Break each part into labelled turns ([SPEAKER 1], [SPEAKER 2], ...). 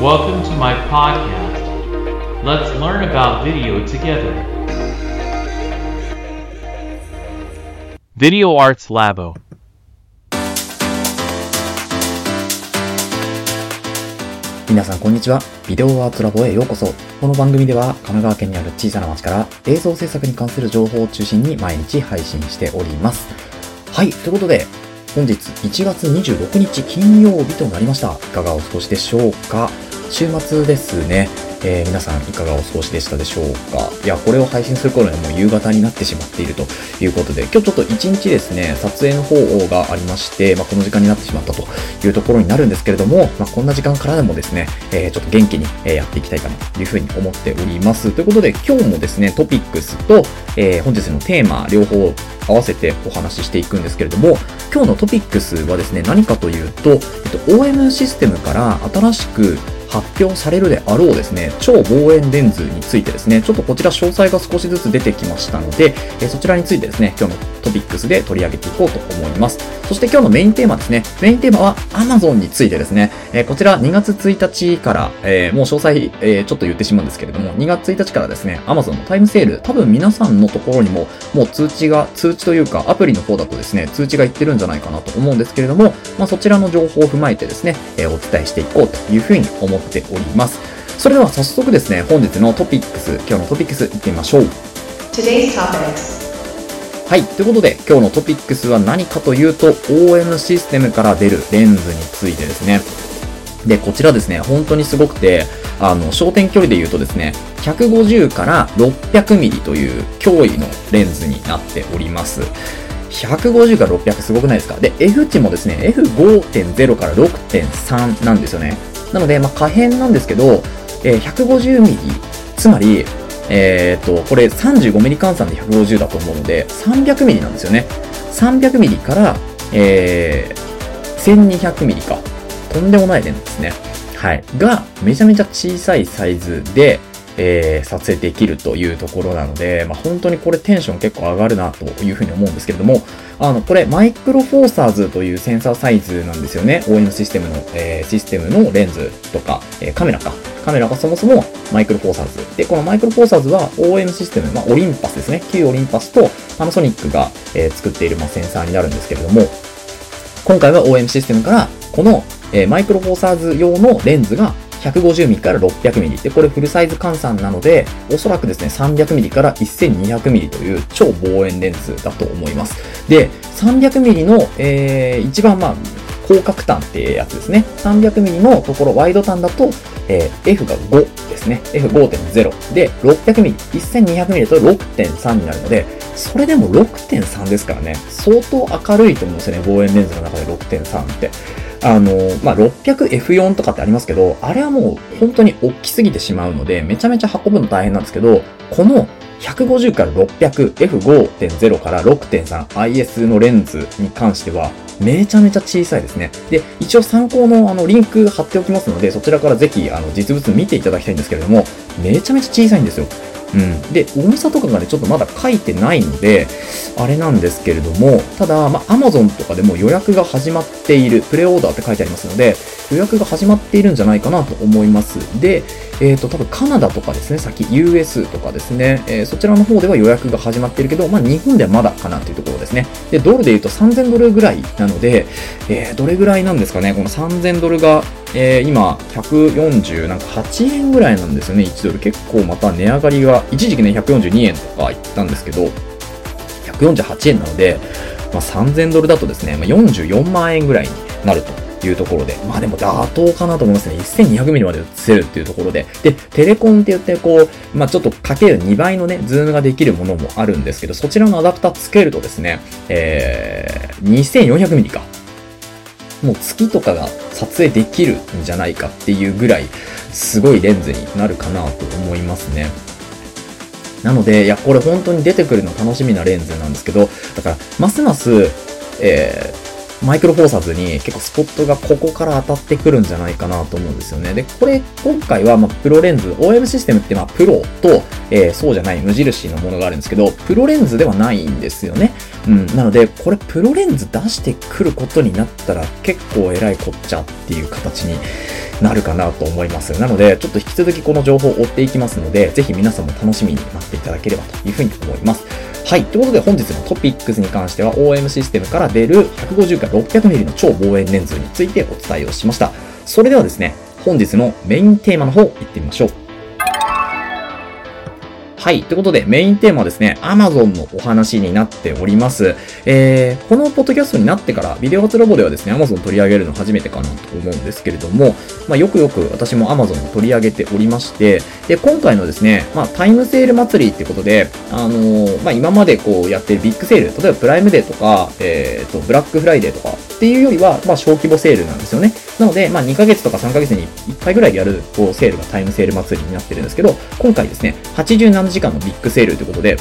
[SPEAKER 1] Welcome to my podcast. Let's learn about video together. Video Arts Labo.
[SPEAKER 2] 皆さんこんにちは。ビデオアーツラボへようこそ。この番組では神奈川県にある小さな町から映像制作に関する情報を中心に毎日配信しております。はい、ということで、本日1月26日金曜日となりました。いかがお過ごしでしょうか？週末ですね。えー皆さんいかがお過ごしでしたでしょうか？いや、これを配信する頃にはもう夕方になってしまっているということで、今日ちょっと一日ですね、撮影の方がありまして、まあ、この時間になってしまったというところになるんですけれども、まあ、こんな時間からでもですね、えーちょっと元気にやっていきたいかなというふうに思っております。ということで、今日もですね、トピックスと、えー本日のテーマ、両方合わせてお話ししていくんですけれども、今日のトピックスはですね、何かというと、えっと、OM システムから新しく発表されるであろうですね、超望遠レンズについてですね、ちょっとこちら詳細が少しずつ出てきましたので、えそちらについてですね、今日のトピックスで取り上げていこうと思います。そして今日のメインテーマですね、メインテーマは Amazon についてですね、えこちら2月1日から、えもう詳細、えちょっと言ってしまうんですけれども、2月1日からですね、Amazon のタイムセール、多分皆さんのところにも、もう通知が、通知というか、アプリの方だとですね、通知がいってるんじゃないかなと思うんですけれども、まあ、そちらの情報を踏まえてですね、えお伝えしていこうというふうに思っております。それでは早速ですね、本日のトピックス、今日のトピックスいってみましょう。はい。ということで、今日のトピックスは何かというと、OM システムから出るレンズについてですね。で、こちらですね、本当にすごくて、あの、焦点距離で言うとですね、150から600ミリという驚異のレンズになっております。150から600すごくないですか？で、F 値もですね、F5.0 から6.3なんですよね。なので、まあ、可変なんですけど、えー150ミリ、つまり、えっ、と、これ35ミリ換算で150だと思うので、300ミリなんですよね。300ミリから、えー、1200ミリか。とんでもないレンズですね。はい。が、めちゃめちゃ小さいサイズで、えー撮影できるというところなので、まあ、本当にこれテンション結構上がるなというふうに思うんですけれども、あの、これマイクロフォーサーズというセンサーサイズなんですよね。OM システムの、えーシステムのレンズとか、えーカメラか。カメラがそもそもマイクロフォーサーズ。で、このマイクロフォーサーズは OM システム、まあ、オリンパスですね。旧オリンパスとパナソニックが、えー作っている、まあ、センサーになるんですけれども、今回は OM システムから、この、えーマイクロフォーサーズ用のレンズが150ミリから600ミリ。で、これフルサイズ換算なので、おそらくですね、300ミリから1200ミリという超望遠レンズだと思います。で、300ミリの、えー一番まあ、広角端ってやつですね。300ミリのところ、ワイド端だと、えー F が5ですね。F5.0 で、600ミリ、1200ミリだと6.3になるので、それでも6.3ですからね、相当明るいと思うんですよね、望遠レンズの中で6.3って。あの、まあ、600F4 とかってありますけど、あれはもう本当に大きすぎてしまうので、めちゃめちゃ運ぶの大変なんですけど、この150から 600F5.0 から 6.3IS のレンズに関しては、めちゃめちゃ小さいですね。で、一応参考のあのリンク貼っておきますので、そちらからぜひあの実物見ていただきたいんですけれども、めちゃめちゃ小さいんですよ。うん。で、重さとかがね、ちょっとまだ書いてないので、あれなんですけれども、ただ、まあ、Amazon とかでも予約が始まっている、プレオーダーって書いてありますので、予約が始まっているんじゃないかなと思います。で、えっ、と、多分カナダとかですね、先 US とかですね、えーそちらの方では予約が始まっているけど、まあ、日本ではまだかなというところですね。で、ドルで言うと3000ドルぐらいなので、えーどれぐらいなんですかね、この3000ドルが、え今、148円ぐらいなんですよね、1ドル。結構また値上がりが、一時期ね、142円とか言ったんですけど、148円なので、まあ、3000ドルだとですね、まあ、44万円ぐらいになるというところで、まあでも妥当かなと思いますね。1200ミリまで写せるっていうところで。で、テレコンって言って、こう、まあちょっとかける2倍のね、ズームができるものもあるんですけど、そちらのアダプターつけるとですね、えー、2400ミリか。もう月とかが撮影できるんじゃないかっていうぐらい、すごいレンズになるかなと思いますね。なので、いや、これ本当に出てくるの楽しみなレンズなんですけど、だから、ますます、えーマイクロフォーサーズに結構スポットがここから当たってくるんじゃないかなと思うんですよね。で、これ、今回は、ま、プロレンズ、OM システムって、まあ、プロと、えーそうじゃない無印のものがあるんですけど、プロレンズではないんですよね。うん。なので、これ、プロレンズ出してくることになったら、結構偉いこっちゃっていう形になるかなと思います。なので、ちょっと引き続きこの情報を追っていきますので、ぜひ皆さんも楽しみに待っていただければというふうに思います。はい。ということで本日のトピックスに関しては OM システムから出る150から600ミリの超望遠レンズについてお伝えをしました。それではですね、本日のメインテーマの方行ってみましょう。はい。ということで、メインテーマはですね、Amazon のお話になっております。えー、このポッドキャストになってから、ビデオ発ラボではですね、Amazon 取り上げるの初めてかなと思うんですけれども、まあ、よくよく私も Amazon を取り上げておりまして、で、今回のですね、まあ、タイムセール祭りってことで、あのーまあ、今までこうやってるビッグセール、例えばプライムデーとか、えーと、ブラックフライデーとかっていうよりは、まあ、小規模セールなんですよね。なので、まあ、2ヶ月とか3ヶ月に1回ぐらいやる、こう、セールがタイムセール祭りになってるんですけど、今回ですね、87時間のビッグセールということで、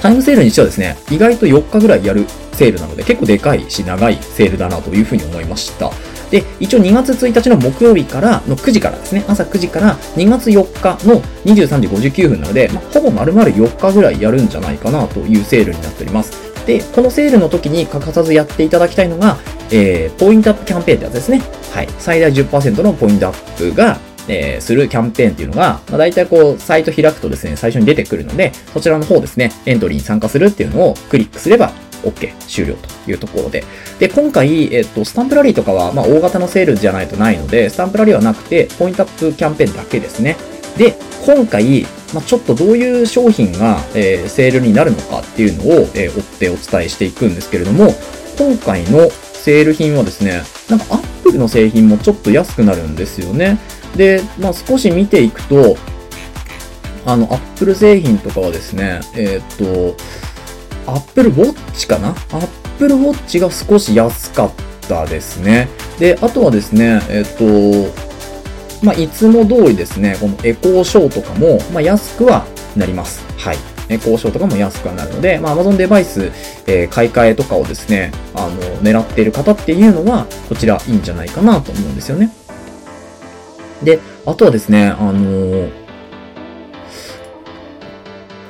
[SPEAKER 2] タイムセールにしてはですね、意外と4日ぐらいやるセールなので、結構でかいし長いセールだなというふうに思いました。で、一応2月1日の木曜日からの9時からですね、朝9時から2月4日の23時59分なので、まあ、ほぼ丸々4日ぐらいやるんじゃないかなというセールになっております。で、このセールの時に欠かさずやっていただきたいのが、えー、ポイントアップキャンペーンってやつですね。はい。最大10%のポイントアップが、えーするキャンペーンっていうのが、まあ、大体こう、サイト開くとですね、最初に出てくるので、そちらの方ですね、エントリーに参加するっていうのをクリックすれば、OK、終了というところで。で、今回、えっと、スタンプラリーとかは、まあ、大型のセールじゃないとないので、スタンプラリーはなくて、ポイントアップキャンペーンだけですね。で、今回、まあ、ちょっとどういう商品が、えーセールになるのかっていうのを、えー追ってお伝えしていくんですけれども、今回のセール品はですね、なんかアップルの製品もちょっと安くなるんですよね。で、まあ、少し見ていくと、あの、アップル製品とかはですね、えーっと、アップルウォッチかな？アップルウォッチが少し安かったですね。で、あとはですね、えっと、まあ、いつも通りですね、このエコーショーとかも、まあ、安くはなります。はい。エコーショーとかも安くはなるので、まあ、Amazon デバイス、えー買い替えとかをですね、あの、狙っている方っていうのは、こちらいいんじゃないかなと思うんですよね。で、あとはですね、あのー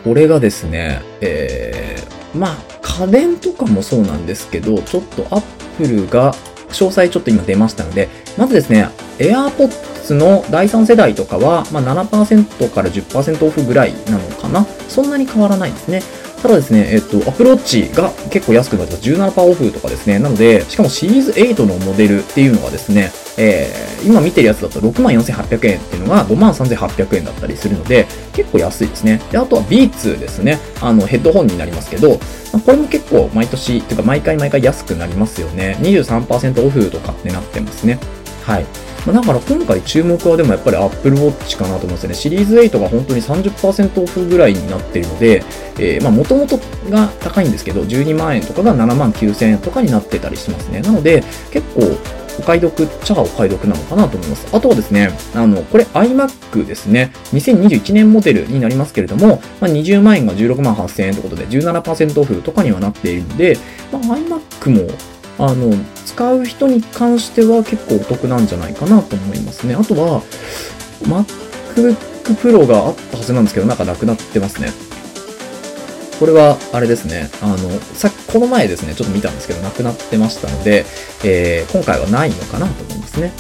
[SPEAKER 2] これがですね、えー、まあ、家電とかもそうなんですけど、ちょっと Apple が、詳細ちょっと今出ましたので、まずですね、AirPods の第3世代とかは、まあ、7%から10%オフぐらいなのかなそんなに変わらないですね。ただですね、えっと、Apple Watch が結構安くなってます。17%オフとかですね。なので、しかもシリーズ8のモデルっていうのがですね、えー、今見てるやつだと64,800円っていうのが53,800円だったりするので、結構安いですね。で、あとは Beats ですね。あの、ヘッドホンになりますけど、これも結構毎年、っていうか毎回毎回安くなりますよね。23%オフとかってなってますね。はい。まあだから今回注目はでもやっぱり Apple Watch かなと思いますね。シリーズ8が本当に30%オフぐらいになっているので、えーまあ元々が高いんですけど、12万円とかが7万9000円とかになってたりしますね。なので、結構お買い得っちゃお買い得なのかなと思います。あとはですね、あの、これ iMac ですね。2021年モデルになりますけれども、まあ、20万円が16万8000円ということで17%オフとかにはなっているので、まあ、iMac もあの、使う人に関しては結構お得なんじゃないかなと思いますね。あとは、MacBook Pro があったはずなんですけど、なんかなくなってますね。これは、あれですね。あの、さっき、この前ですね、ちょっと見たんですけど、なくなってましたので、えー今回はないのかなと思いますね。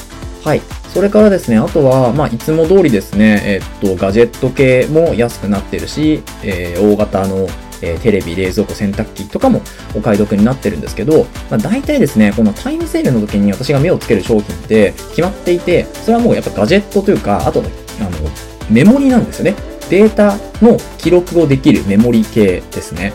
[SPEAKER 2] はい。それからですね、あとは、まあ、いつも通りですね、えっと、ガジェット系も安くなってるし、えー大型の、えーテレビ、冷蔵庫、洗濯機とかもお買い得になってるんですけど、まあ、大体ですね、このタイムセールの時に私が目をつける商品って決まっていて、それはもうやっぱガジェットというか、あと、あの、メモリなんですよね。データの記録をできるメモリ系ですね。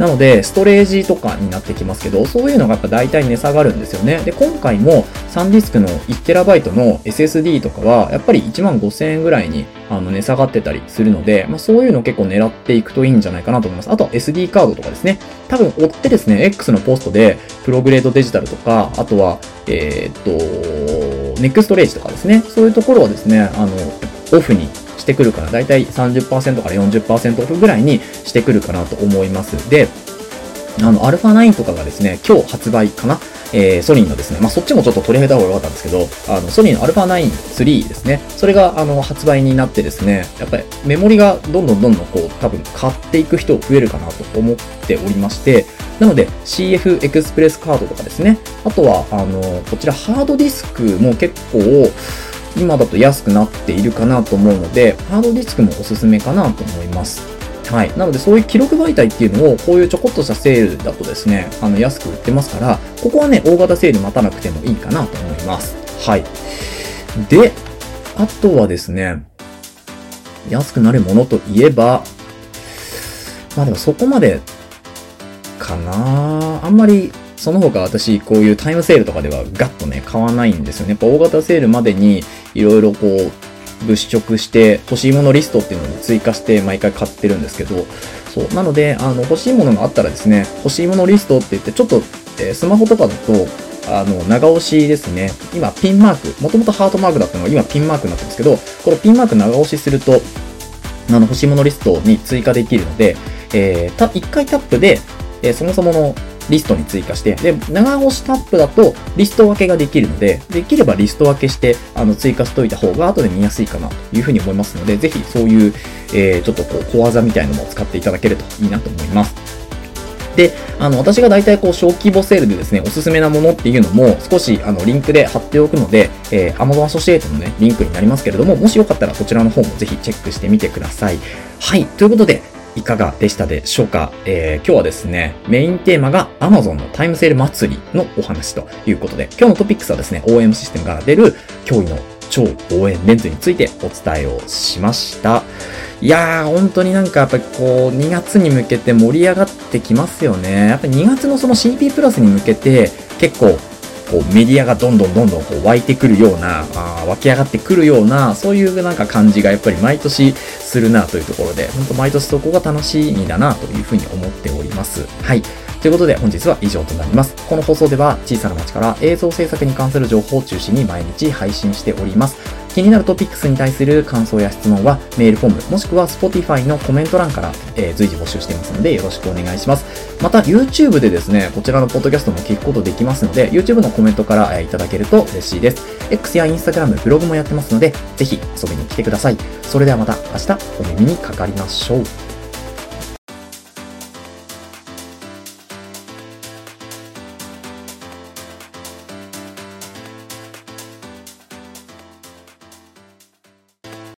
[SPEAKER 2] なので、ストレージとかになってきますけど、そういうのがやっぱ大体値下がるんですよね。で、今回もサンディスクの 1TB の SSD とかは、やっぱり1万5000円ぐらいにあの値下がってたりするので、まあ、そういうの結構狙っていくといいんじゃないかなと思います。あとは SD カードとかですね。多分追ってですね、X のポストで、プログレードデジタルとか、あとは、えーっと、ネックストレージとかですね。そういうところはですね、あの、オフにしてくるから、だいたい30%から40%オフぐらいにしてくるかなと思います。で、あの、アルファ9とかがですね、今日発売かな？えー、ソニーのですね、まあ、そっちもちょっと取り上げた方が良かったんですけど、あの、ソニーの α9-3 ですね。それが、あの、発売になってですね、やっぱりメモリがどんどんどんどんこう、多分買っていく人増えるかなと思っておりまして、なので CF エクスプレスカードとかですね。あとは、あの、こちらハードディスクも結構、今だと安くなっているかなと思うので、ハードディスクもおすすめかなと思います。はい。なので、そういう記録媒体っていうのを、こういうちょこっとしたセールだとですね、あの、安く売ってますから、ここはね、大型セール待たなくてもいいかなと思います。はい。で、あとはですね、安くなるものといえば、まあでもそこまで、かなあんまり、その他私、こういうタイムセールとかではガッとね、買わないんですよね。やっぱ大型セールまでに、いろいろこう、物色して、欲しいものリストっていうのに追加して毎回買ってるんですけど、そう。なので、あの、欲しいものがあったらですね、欲しいものリストって言って、ちょっと、えースマホとかだと、あの、長押しですね。今、ピンマーク、もともとハートマークだったのが今ピンマークになってるんですけど、このピンマーク長押しすると、あの、欲しいものリストに追加できるので、えー、た、一回タップで、えーそもそものリストに追加して、で、長押しタップだとリスト分けができるので、できればリスト分けして、あの、追加しといた方が後で見やすいかなというふうに思いますので、ぜひそういう、えー、ちょっとこう、小技みたいなのも使っていただけるといいなと思います。で、あの、私が大体こう、小規模セールでですね、おすすめなものっていうのも、少し、あの、リンクで貼っておくので、えー、Amazon アソシエイトのね、リンクになりますけれども、もしよかったらこちらの方もぜひチェックしてみてください。はい。ということで、いかがでしたでしょうか、えー今日はですね、メインテーマが Amazon のタイムセール祭りのお話ということで、今日のトピックスはですね、OM システムから出る驚異の超応援レンズについてお伝えをしました。いやー、本当になんかやっぱりこう、2月に向けて盛り上がってきますよね。やっぱり2月のその CP プラスに向けて、結構、こうメディアがどんどんどんどんこう湧いてくるような、あ湧き上がってくるような、そういうなんか感じがやっぱり毎年するなというところで、本当毎年そこが楽しみだなというふうに思っております。はい。ということで本日は以上となります。この放送では小さな町から映像制作に関する情報を中心に毎日配信しております。気になるトピックスに対する感想や質問はメールフォームもしくは Spotify のコメント欄から、えー随時募集していますのでよろしくお願いします。また YouTube でですね、こちらのポッドキャストも聞くことできますので YouTube のコメントから、えーいただけると嬉しいです。X や Instagram、ブログもやってますのでぜひ遊びに来てください。それではまた明日お耳にかかりましょう。